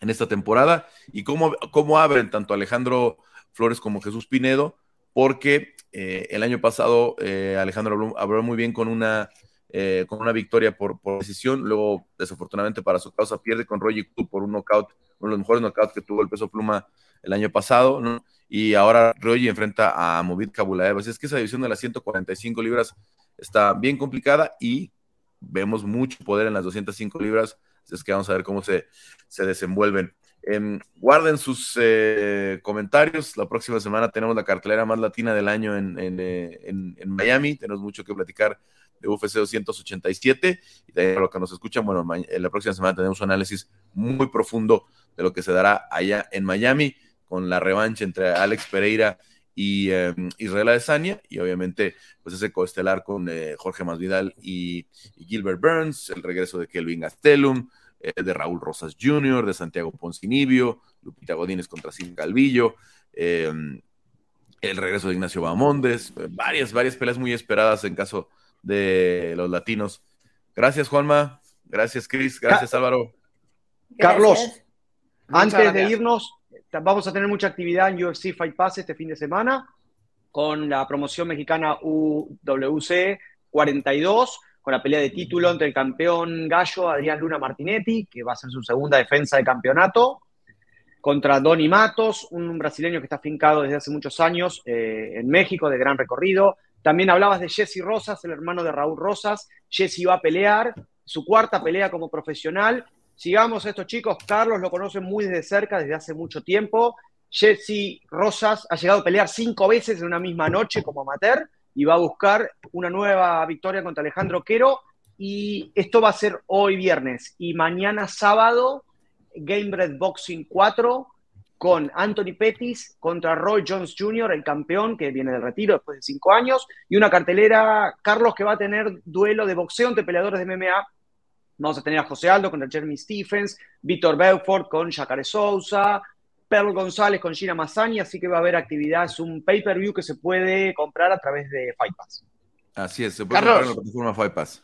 S1: en esta temporada y cómo, cómo abren tanto Alejandro Flores como Jesús Pinedo, porque eh, el año pasado eh, Alejandro habló, muy bien con una, eh, con una victoria por, decisión, luego desafortunadamente para su causa pierde con Roger por un knockout, uno de los mejores knockouts que tuvo el peso pluma el año pasado, y ahora Roy enfrenta a Movit Kabulaev. Así es que esa división de las 145 libras está bien complicada y vemos mucho poder en las 205 libras. Es que vamos a ver cómo se, se desenvuelven. Em, guarden sus eh, comentarios. La próxima semana tenemos la cartelera más latina del año en, eh, Miami. Tenemos mucho que platicar de UFC 287. Y también lo que nos escuchan, bueno, en la próxima semana tenemos un análisis muy profundo de lo que se dará allá en Miami con la revancha entre Alex Pereira y em, Israel Adesanya, y obviamente pues ese coestelar con eh, Jorge Masvidal y, Gilbert Burns, el regreso de Kelvin Gastelum, eh, de Raúl Rosas Jr., de Santiago Poncinibio, Lupita Godínez contra Sin Calvillo, el regreso de Ignacio Bamondes, varias, varias peleas muy esperadas en caso de los latinos. Gracias, Juanma. Gracias, Chris. Gracias, Álvaro.
S4: Carlos, antes de irnos, vamos a tener mucha actividad en UFC Fight Pass este fin de semana con la promoción mexicana UWC 42, con la pelea de título entre el campeón gallo Adrián Luna Martinetti, que va a ser su segunda defensa de campeonato, contra Donny Matos, un brasileño que está fincado desde hace muchos años eh, en México, de gran recorrido. También hablabas de Jesse Rosas, el hermano de Raúl Rosas. Jesse va a pelear su cuarta pelea como profesional Sigamos a estos chicos. Carlos lo conoce muy de cerca desde hace mucho tiempo. Jesse Rosas ha llegado a pelear cinco veces en una misma noche como amateur y va a buscar una nueva victoria contra Alejandro Quero. Y esto va a ser hoy viernes. Y mañana sábado, Gamebred Boxing 4 con Anthony Pettis contra Roy Jones Jr., el campeón que viene del retiro después de cinco años. Y una cartelera, Carlos, que va a tener duelo de boxeo entre peleadores de MMA Vamos a tener a José Aldo contra Jeremy Stephens, Víctor Belfort con Jacare Sousa, Perl González con Gina Mazzani, así que va a haber actividad, es un pay-per-view que se puede comprar a través de Fight Pass.
S1: Así es, se puede comprar en la plataforma Fight Pass.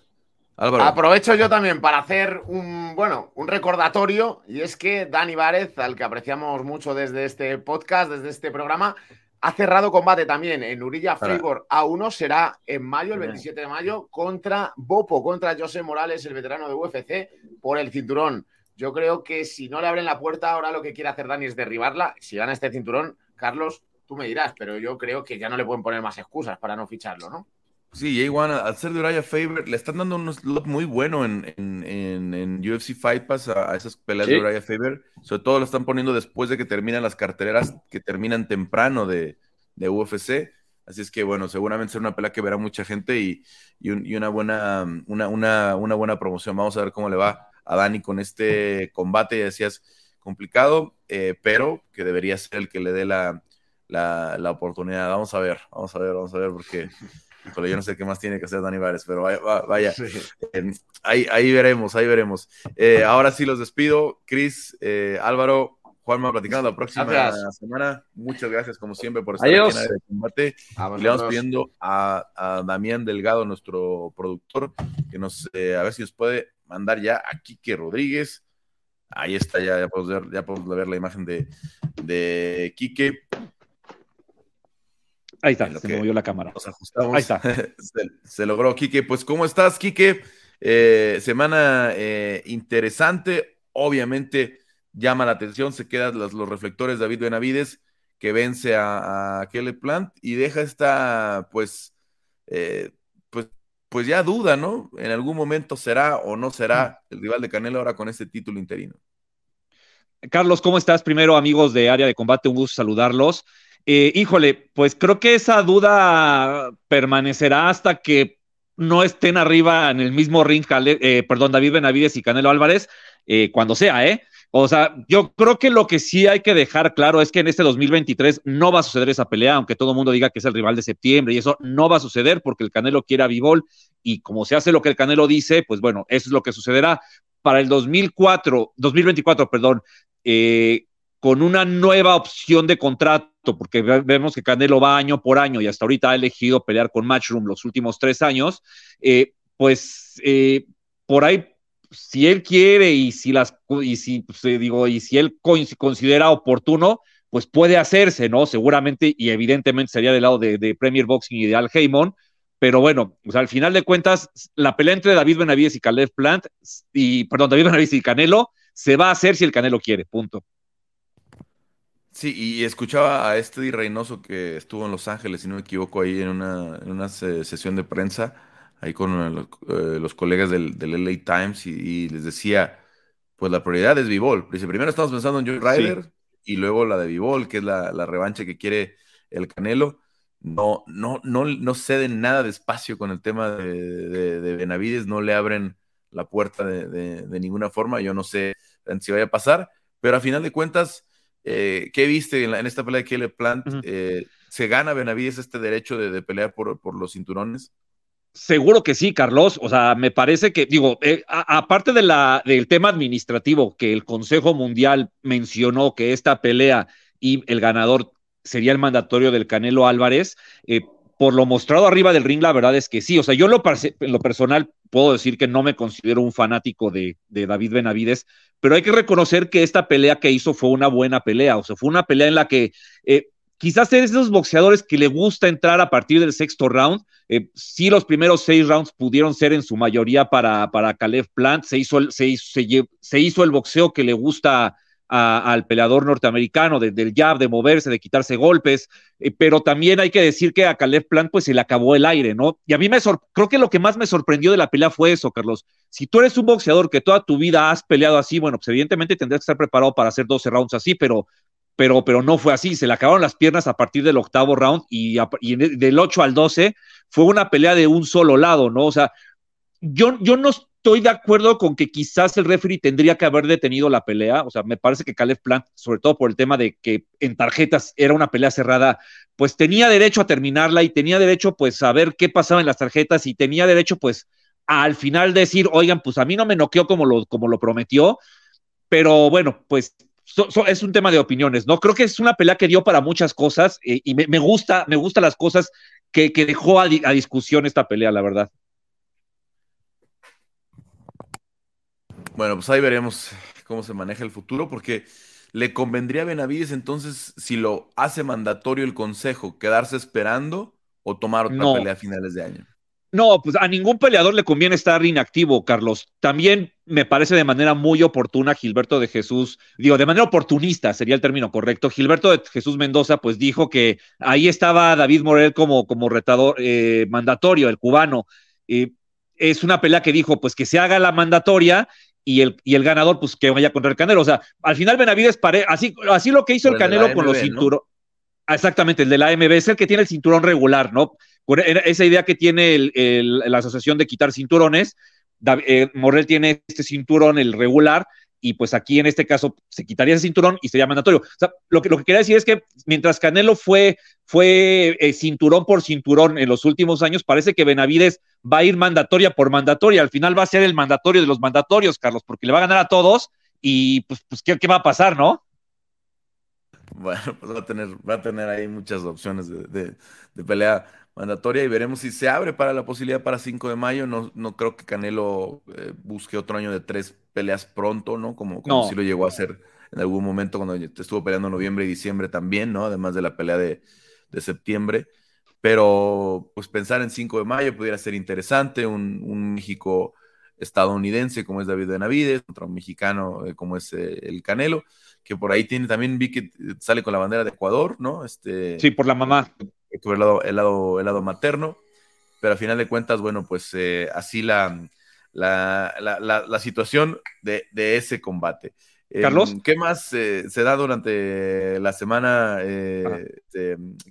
S3: Aprovecho yo también para hacer un, bueno, un recordatorio, y es que Dani Várez, al que apreciamos mucho desde este podcast, desde este programa, ha cerrado combate también en Urilla Freiburg A1, será en mayo, el 27 de mayo, contra Bopo, contra José Morales, el veterano de UFC, por el cinturón. Yo creo que si no le abren la puerta, ahora lo que quiere hacer Dani es derribarla. Si gana este cinturón, Carlos, tú me dirás, pero yo creo que ya no le pueden poner más excusas para no ficharlo, ¿no?
S1: Sí, J1, al ser de Uriah Faber, le están dando un slot muy bueno en, en, UFC Fight Pass a, esas peleas de Uriah Faber. Sobre todo lo están poniendo después de que terminan las carteleras que terminan temprano de, de UFC. Así es que, bueno, seguramente será una pelea que verá mucha gente y, y, una, buena, una, una, una, buena promoción. Vamos a ver cómo le va a Dani con este combate. Ya decías, complicado, eh, pero que debería ser el que le dé la, la, la, oportunidad. Vamos a ver, vamos a ver, vamos a ver, porque yo no sé qué más tiene que hacer Dani Vares, pero vaya, vaya. Eh, ahí, ahí veremos, ahí veremos. Eh, ahora sí los despido. Cris, eh, Álvaro, Juanma, platicando la próxima semana. Muchas gracias, como siempre, por estar aquí en de combate. le vamos pidiendo a, a, Damián Delgado, nuestro productor, que nos, a ver si nos puede mandar ya a Quique Rodríguez. Ahí está, ya, ya, podemos, ver, ya podemos ver la imagen de, de Quique.
S5: Ahí está, se movió la cámara.
S1: Nos ajustamos. Ahí está. <laughs> se, logró, Quique. Pues, ¿cómo estás, Quique? Eh, semana eh, interesante. Obviamente llama la atención, se quedan los, reflectores David Benavides, que vence a, a Kelly Plant y deja esta, pues, eh, pues, pues ya duda, ¿no? En algún momento será o no será el rival de Canelo ahora con este título interino.
S5: Carlos, ¿cómo estás? Primero, amigos de Área de Combate, un gusto saludarlos. Eh, híjole, pues creo que esa duda permanecerá hasta que no estén arriba en el mismo ring, eh, perdón, David Benavides y Canelo Álvarez, eh, cuando sea, ¿eh? O sea, yo creo que lo que sí hay que dejar claro es que en este 2023 no va a suceder esa pelea, aunque todo el mundo diga que es el rival de septiembre y eso no va a suceder porque el Canelo quiere a Vivol y como se hace lo que el Canelo dice, pues bueno, eso es lo que sucederá. Para el 2004, 2024, perdón, eh, con una nueva opción de contrato, porque vemos que Canelo va año por año y hasta ahorita ha elegido pelear con Matchroom los últimos tres años, eh, pues eh, por ahí, si él quiere y si las y si pues, eh, digo y si él considera oportuno, pues puede hacerse, ¿no? Seguramente y evidentemente sería del lado de, Premier Boxing y de Al Heyman, pero bueno, pues al final de cuentas, la pelea entre David Benavides y Caleb Plant, y perdón, David Benavides y Canelo, se va a hacer si el Canelo quiere, punto.
S1: Sí, y escuchaba a este Reynoso que estuvo en Los Ángeles, si no me equivoco, ahí en una, en una sesión de prensa, ahí con eh, los, colegas del, del, LA Times, y, les decía, pues la prioridad es Vivol. Dice, primero estamos pensando en Joe Ryder, y luego la de Vivol, que es la, la, revancha que quiere el Canelo. No, no, no, no ceden nada de espacio con el tema de, de, Benavides, no le abren la puerta de, de, ninguna forma. Yo no sé si vaya a pasar, pero a final de cuentas eh, ¿Qué viste en, esta pelea de Kelly Plant? Eh, ¿Se gana Benavides este derecho de, pelear por, los cinturones?
S5: Seguro que sí, Carlos. O sea, me parece que, digo, eh, aparte de la, del tema administrativo que el Consejo Mundial mencionó que esta pelea y el ganador sería el mandatorio del Canelo Álvarez, por lo mostrado arriba del ring, la verdad es que sí. O sea, yo lo, en lo personal puedo decir que no me considero un fanático de, David Benavides, pero hay que reconocer que esta pelea que hizo fue una buena pelea. O sea, fue una pelea en la que eh, quizás es de esos boxeadores que le gusta entrar a partir del sexto round. Eh, sí, los primeros seis rounds pudieron ser en su mayoría para, para Caleb Plant. Se hizo, se, se hizo el boxeo que le gusta al peleador norteamericano, del jab, de moverse, de quitarse golpes, eh, pero también hay que decir que a Caleb Plant pues se le acabó el aire, ¿no? Y a mí me creo que lo que más me sorprendió de la pelea fue eso, Carlos. Si tú eres un boxeador que toda tu vida has peleado así, bueno, pues evidentemente tendrás que estar preparado para hacer 12 rounds así, pero pero, pero no fue así, se le acabaron las piernas a partir del octavo round y, y del 8 al 12 fue una pelea de un solo lado, ¿no? O sea, yo, yo no estoy de acuerdo con que quizás el referee tendría que haber detenido la pelea. O sea, me parece que Caleb Plant, sobre todo por el tema de que en tarjetas era una pelea cerrada, pues tenía derecho a terminarla y tenía derecho pues a ver qué pasaba en las tarjetas y tenía derecho pues al final decir, oigan, pues a mí no me noqueó como lo, como lo prometió, pero bueno, pues es un tema de opiniones, ¿no? Creo que es una pelea que dio para muchas cosas eh, y me, gusta, me gustan las cosas que, dejó a discusión esta pelea, la verdad.
S1: Bueno, pues ahí veremos cómo se maneja el futuro, porque le convendría a Benavides entonces, si lo hace mandatorio el consejo, quedarse esperando o tomar otra pelea a finales de año.
S5: No, pues a ningún peleador le conviene estar inactivo, Carlos. También me parece de manera muy oportuna Gilberto de Jesús, digo, de manera oportunista sería el término correcto. Gilberto de Jesús Mendoza, pues dijo que ahí estaba David Morel como, como retador eh, mandatorio, el cubano. y es una pelea que dijo, pues que se haga la mandatoria y el, y el ganador, pues que vaya contra el Canelo. O sea, al final Benavides, pare, así, así lo que hizo el, Canelo con los cinturones. Exactamente, el de la AMB es el que tiene el cinturón regular, ¿no? esa idea que tiene la asociación de quitar cinturones, eh, Morel tiene este cinturón, el regular, y pues aquí en este caso se quitaría ese cinturón y sería mandatorio. Lo que, lo que quería decir es que mientras Canelo fue, fue eh, cinturón por cinturón en los últimos años, parece que Benavides va a ir mandatoria por mandatoria. Al final va a ser el mandatorio de los mandatorios, Carlos, porque le va a ganar a todos y pues, pues ¿qué, qué va a pasar, no?
S1: Bueno, pues va a tener, va a tener ahí muchas opciones de, de pelea mandatoria y veremos si se abre para la posibilidad para 5 de mayo. No, no creo que Canelo eh, busque otro año de tres peleas pronto, ¿no? Como, como si lo llegó a hacer en algún momento cuando estuvo peleando en noviembre y diciembre también, ¿no? Además de la pelea de, de septiembre. Pero pues pensar en 5 de mayo pudiera ser interesante, un, un México estadounidense como es David Benavides, otro mexicano eh, como es eh, el Canelo, que por ahí tiene también, vi que sale con la bandera de Ecuador, ¿no? Este,
S5: sí, por la mamá
S1: el lado, el lado, el lado materno, pero a final de cuentas, bueno, pues eh, así la, la, la, situación de, de, ese combate.
S5: Em, Carlos.
S1: ¿Qué más eh, se da durante la semana, eh,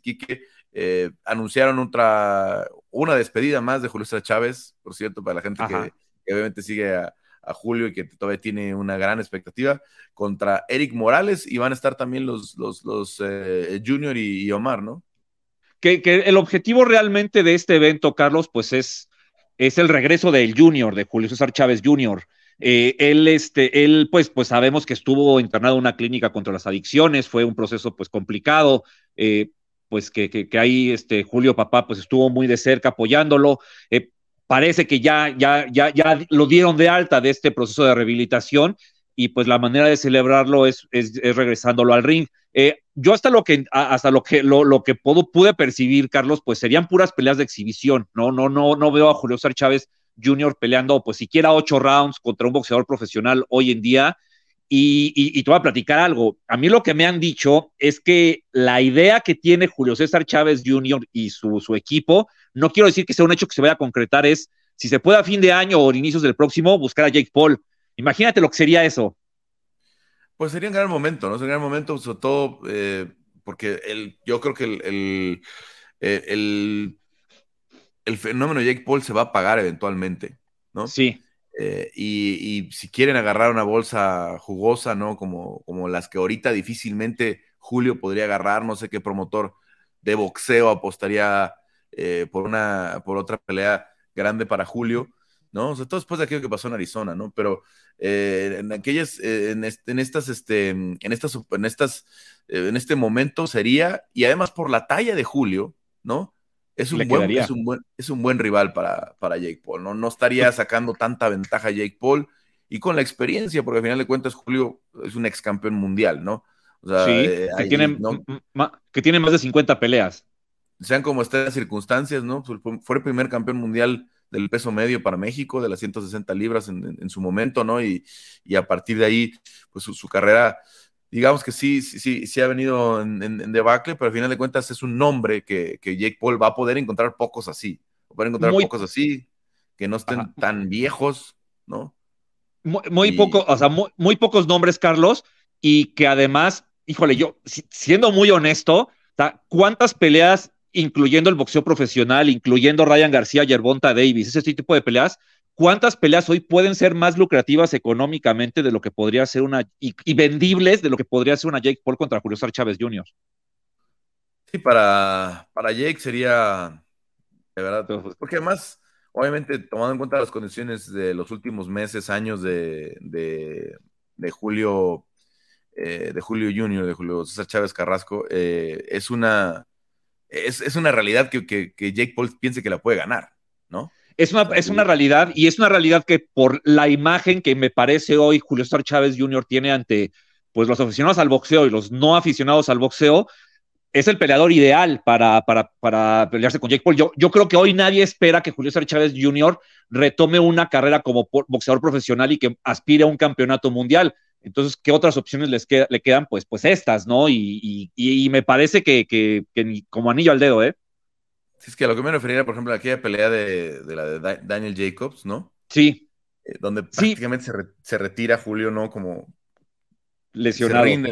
S1: Quique? Eh, anunciaron otra, una despedida más de Julio César Chávez, por cierto, para la gente que, obviamente sigue a, a, Julio y que todavía tiene una gran expectativa, contra Eric Morales y van a estar también los, los, los Junior y, Omar, ¿no?
S5: Que, el objetivo realmente de este evento, Carlos, pues es, es el regreso del Junior, de Julio César Chávez Junior. Eh, él, este, él, pues, pues sabemos que estuvo internado en una clínica contra las adicciones, fue un proceso, pues, complicado, eh, pues, que, que, ahí, este, Julio Papá, pues, estuvo muy de cerca apoyándolo. Eh, parece que ya, ya, ya, ya lo dieron de alta de este proceso de rehabilitación y, pues, la manera de celebrarlo es, es regresándolo al ring. Eh, yo hasta lo que hasta lo que lo, que puedo, pude percibir, Carlos, pues serían puras peleas de exhibición. No, no, no, no veo a Julio César Chávez Jr. peleando, pues siquiera ocho rounds contra un boxeador profesional hoy en día. Y, y, te voy a platicar algo. A mí lo que me han dicho es que la idea que tiene Julio César Chávez Jr. y su, su equipo, no quiero decir que sea un hecho que se vaya a concretar, es si se puede a fin de año o inicios del próximo, buscar a Jake Paul. Imagínate lo que sería eso.
S1: Pues sería un gran momento, ¿no? Sería un gran momento, sobre todo eh, porque el, yo creo que el, eh, el, el, fenómeno Jake Paul se va a pagar eventualmente, ¿no?
S5: Sí.
S1: Eh, y, si quieren agarrar una bolsa jugosa, ¿no? Como, como las que ahorita difícilmente Julio podría agarrar, no sé qué promotor de boxeo apostaría por, una, por otra pelea grande para Julio. ¿No? O sea, todo después de aquello que pasó en Arizona, ¿no? Pero eh, en aquellas, eh, en, en, estas, este, en estas, en estas, eh, en este momento sería, y además por la talla de Julio, ¿no? Es un, buen, es un, buen, es un buen rival para, para Jake Paul, ¿no? No estaría sacando tanta ventaja Jake Paul y con la experiencia, porque al final de cuentas Julio es un ex campeón mundial, ¿no?
S5: O sea, sí, que, tiene, que tiene más de 50 peleas.
S1: Sean como estén las circunstancias, ¿no? Fue el primer campeón mundial del peso medio para México, de las 160 libras en, su momento, ¿no? Y, a partir de ahí, pues su, carrera, digamos que sí, sí, sí, ha venido en, debacle, pero al final de cuentas es un nombre que, Jake Paul va a poder encontrar pocos así, va a poder encontrar pocos así, que no estén tan viejos, ¿no?
S5: Muy, poco, o sea, muy, pocos nombres, Carlos, y que además, híjole, yo, siendo muy honesto, ¿cuántas peleas incluyendo el boxeo profesional, incluyendo Ryan García, Yerbonta Davis, ese tipo de peleas, ¿cuántas peleas hoy pueden ser más lucrativas económicamente de lo que podría ser una, y, vendibles de lo que podría ser una Jake Paul contra Julio César Chávez Jr.?
S1: Sí, para, para Jake sería, de verdad, porque además, obviamente, tomando en cuenta las condiciones de los últimos meses, años de, de, Julio, eh, de Julio Jr., de Julio César Chávez Carrasco, eh, es una es, una realidad que, Jake Paul piense que la puede ganar, ¿no?
S5: Es una, es una realidad y es una realidad que por la imagen que me parece hoy Julio Star Chávez Jr. tiene ante pues, los aficionados al boxeo y los no aficionados al boxeo, es el peleador ideal para, para, pelearse con Jake Paul. Yo, yo, creo que hoy nadie espera que Julio César Chávez Jr. retome una carrera como boxeador profesional y que aspire a un campeonato mundial. Entonces, ¿qué otras opciones les le quedan? Pues, pues estas, ¿no? Y, me parece que, como anillo al dedo, ¿eh?
S1: Sí, es que a lo que me refería, por ejemplo, a aquella pelea de, la de Daniel Jacobs, ¿no?
S5: Sí.
S1: Eh, donde prácticamente se, retira Julio, ¿no? Como
S5: lesionado.
S1: en,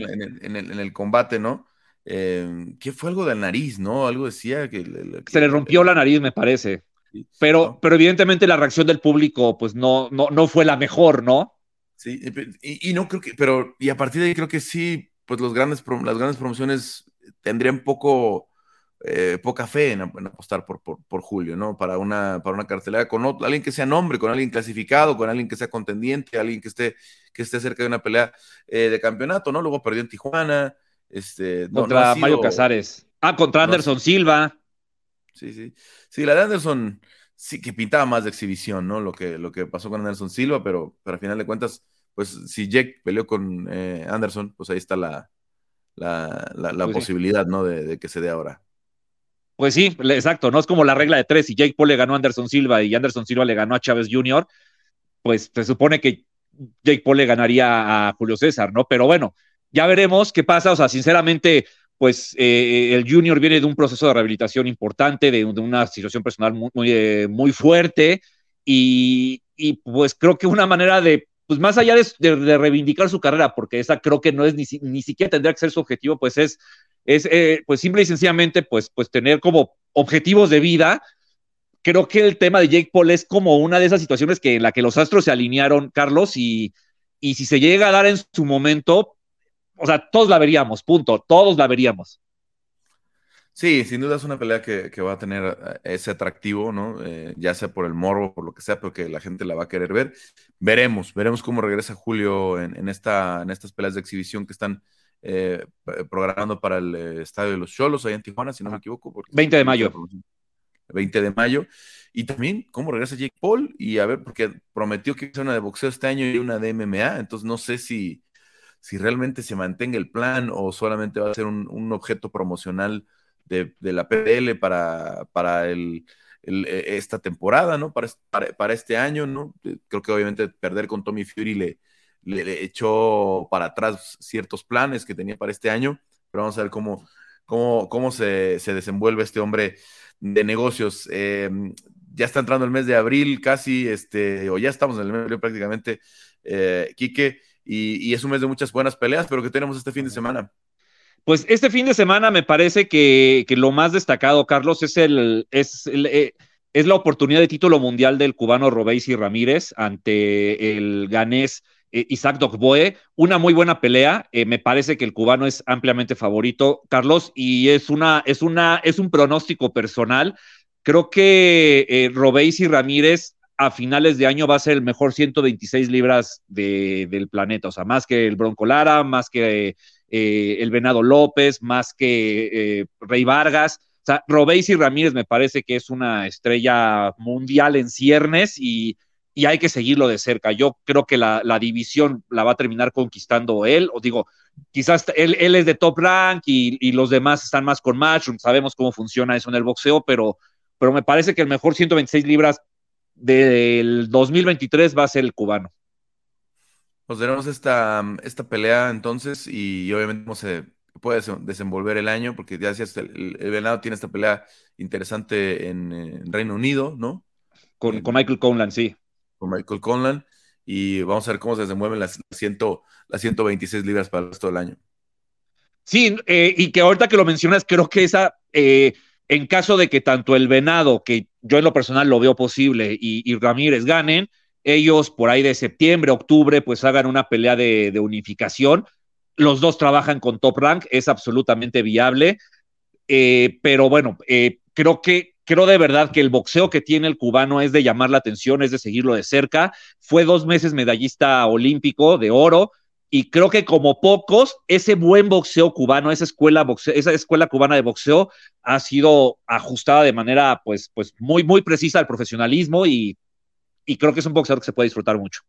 S1: el, combate, ¿no? Eh, ¿Qué fue algo de la nariz, no? Algo decía que...
S5: se le rompió la nariz, me parece. pero, pero evidentemente la reacción del público, pues no, no, no fue la mejor, ¿no?
S1: Sí, y, no creo que, pero, y a partir de ahí creo que sí, pues los grandes, las grandes promociones tendrían poco, eh, poca fe en, apostar por, por, Julio, ¿no? Para una, para una cartelera con alguien que sea nombre, con alguien clasificado, con alguien que sea contendiente, alguien que esté, que esté cerca de una pelea eh, de campeonato, ¿no? Luego perdió en Tijuana. Este,
S5: contra Mario Casares. Ah, contra Anderson Silva.
S1: Sí, sí. Sí, la de Anderson sí que pintaba más de exhibición, ¿no? Lo que, lo que pasó con Anderson Silva, pero, pero al final de cuentas, pues si Jake peleó con eh, Anderson, pues ahí está la, la, pues posibilidad, ¿no? De, que se dé ahora.
S5: Pues sí, exacto, ¿no? Es como la regla de tres. Si Jake Paul le ganó a Anderson Silva y Anderson Silva le ganó a Chávez Jr., pues se supone que Jake Paul le ganaría a Julio César, ¿no? Pero bueno, ya veremos qué pasa. O sea, sinceramente, pues eh, el Junior viene de un proceso de rehabilitación importante, de, una situación personal muy, muy, eh, muy fuerte. Y, pues creo que una manera de pues más allá de, reivindicar su carrera, porque esa creo que no es ni, siquiera tendría que ser su objetivo, pues es, es eh, pues simple y sencillamente, pues, pues tener como objetivos de vida. Creo que el tema de Jake Paul es como una de esas situaciones que en la que los astros se alinearon, Carlos, y, y si se llega a dar en su momento, o sea, todos la veríamos, punto, todos la veríamos.
S1: Sí, sin duda es una pelea que, va a tener eh, ese atractivo, ¿no? Eh, ya sea por el morbo, por lo que sea, porque la gente la va a querer ver. Veremos, veremos cómo regresa Julio en, esta, en estas peleas de exhibición que están eh, programando para el Estadio de los Cholos, allá en Tijuana, si no me equivoco.
S5: 20 de mayo.
S1: 20 de mayo. Y también cómo regresa Jake Paul, y a ver, porque prometió que iba una de boxeo este año y una de MMA, entonces no sé si, si realmente se mantenga el plan o solamente va a ser un, un objeto promocional de, la PDL para, para el, e, esta temporada, ¿no? Para, para, este año, ¿no? Eh, creo que obviamente perder con Tommy Fury le, le, echó para atrás ciertos planes que tenía para este año, pero vamos a ver cómo, cómo, cómo se, se desenvuelve este hombre de negocios. Em, ya está entrando el mes de abril casi, este, o ya estamos en el mes de abril prácticamente, eh, Quique, y, es un mes de muchas buenas peleas, pero que tenemos este fin de semana.
S5: Pues este fin de semana me parece que, lo más destacado, Carlos, es el, es, eh, es la oportunidad de título mundial del cubano Robéis Ramírez ante el ganés eh, Isaac Dogboe. Una muy buena pelea. Eh, me parece que el cubano es ampliamente favorito, Carlos, y es una, es una, es un pronóstico personal. Creo que Robéis Ramírez a finales de año va a ser el mejor 126 libras del planeta, o sea, más que el Bronco Lara, más que eh, el Venado López, más que eh, Rey Vargas. O sea, Robéis y Ramírez me parece que es una estrella mundial en ciernes y, hay que seguirlo de cerca. Yo creo que la, división la va a terminar conquistando él, o digo, quizás él, es de top rank y, los demás están más con match, sabemos cómo funciona eso en el boxeo, pero, pero me parece que el mejor 126 libras del 2023 va a ser el cubano.
S1: Pues tenemos esta, esta pelea entonces y obviamente cómo se puede desenvolver el año, porque ya decías, el, el Venado tiene esta pelea interesante en, Reino Unido, ¿no?
S5: Con, Michael Conlan, sí.
S1: Con Michael Conlan. Y vamos a ver cómo se desenvuelven las, ciento, las 126 libras para el resto del año.
S5: Sí, eh, y que ahorita que lo mencionas, creo que esa, eh, en caso de que tanto el Venado, que yo en lo personal lo veo posible, y Ramírez ganen, ellos por ahí de septiembre, octubre, pues hagan una pelea de, unificación. Los dos trabajan con top rank, es absolutamente viable. Eh, pero bueno, eh, creo que creo de verdad que el boxeo que tiene el cubano es de llamar la atención, es de seguirlo de cerca. Fue dos meses medallista olímpico de oro y creo que como pocos, ese buen boxeo cubano, esa escuela, boxeo, esa escuela cubana de boxeo ha sido ajustada de manera pues, pues muy, muy precisa al profesionalismo y y creo que es un boxeador que se puede disfrutar mucho.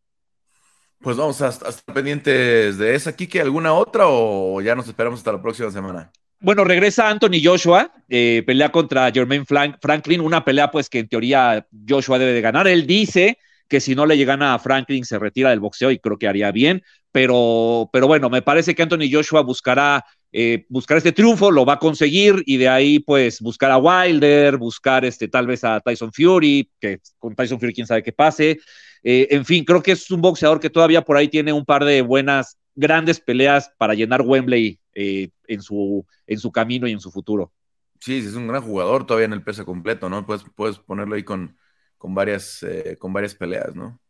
S1: Pues vamos a, estar pendientes de esa, Kike. ¿Alguna otra o ya nos esperamos hasta la próxima semana?
S5: Bueno, regresa Anthony Joshua, eh, pelea contra Jermaine Franklin, una pelea pues que en teoría Joshua debe de ganar. Él dice que si no le llegan a Franklin se retira del boxeo y creo que haría bien, pero, pero bueno, me parece que Anthony Joshua buscará eh, buscar este triunfo, lo va a conseguir y de ahí pues buscar a Wilder, buscar este tal vez a Tyson Fury, que con Tyson Fury quién sabe qué pase. Eh, en fin, creo que es un boxeador que todavía por ahí tiene un par de buenas, grandes peleas para llenar Wembley eh, en, su, en su camino y en su futuro.
S1: Sí, es un gran jugador todavía en el peso completo, ¿no? Puedes, puedes ponerlo ahí con, con, varias, con varias peleas, ¿no?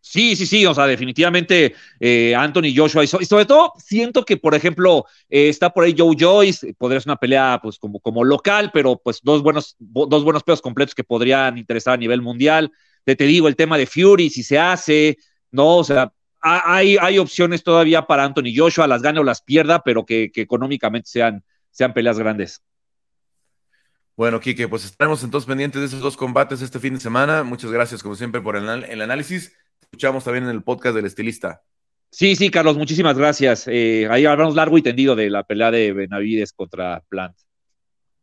S5: Sí, sí, sí, o sea, definitivamente eh, Anthony Joshua, y, sobre todo siento que, por ejemplo, eh, está por ahí Joe Joyce, podría ser una pelea pues como, como local, pero pues dos buenos, dos buenos pesos completos que podrían interesar a nivel mundial. Te, te digo, el tema de Fury, si se hace, ¿no? O sea, hay, hay opciones todavía para Anthony Joshua, las gane o las pierda, pero que, económicamente sean, sean peleas grandes.
S1: Bueno, Kike, pues estaremos entonces pendientes de esos dos combates este fin de semana. Muchas gracias, como siempre, por el, el análisis escuchamos también en el podcast del estilista.
S5: Sí, sí, Carlos, muchísimas gracias. Eh, ahí hablamos largo y tendido de la pelea de Benavides contra Plant.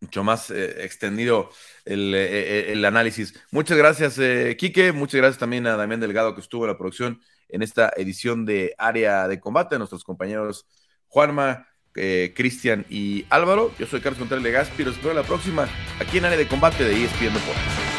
S1: Mucho más eh, extendido eh, el, análisis. Muchas gracias, Quique. Muchas gracias también a Damián Delgado que estuvo en la producción en esta edición de Área de Combate, a nuestros compañeros Juanma, Cristian y Álvaro. Yo soy Carlos Contreras Legaspi, los espero la próxima aquí en Área de Combate de ESPN Deportes.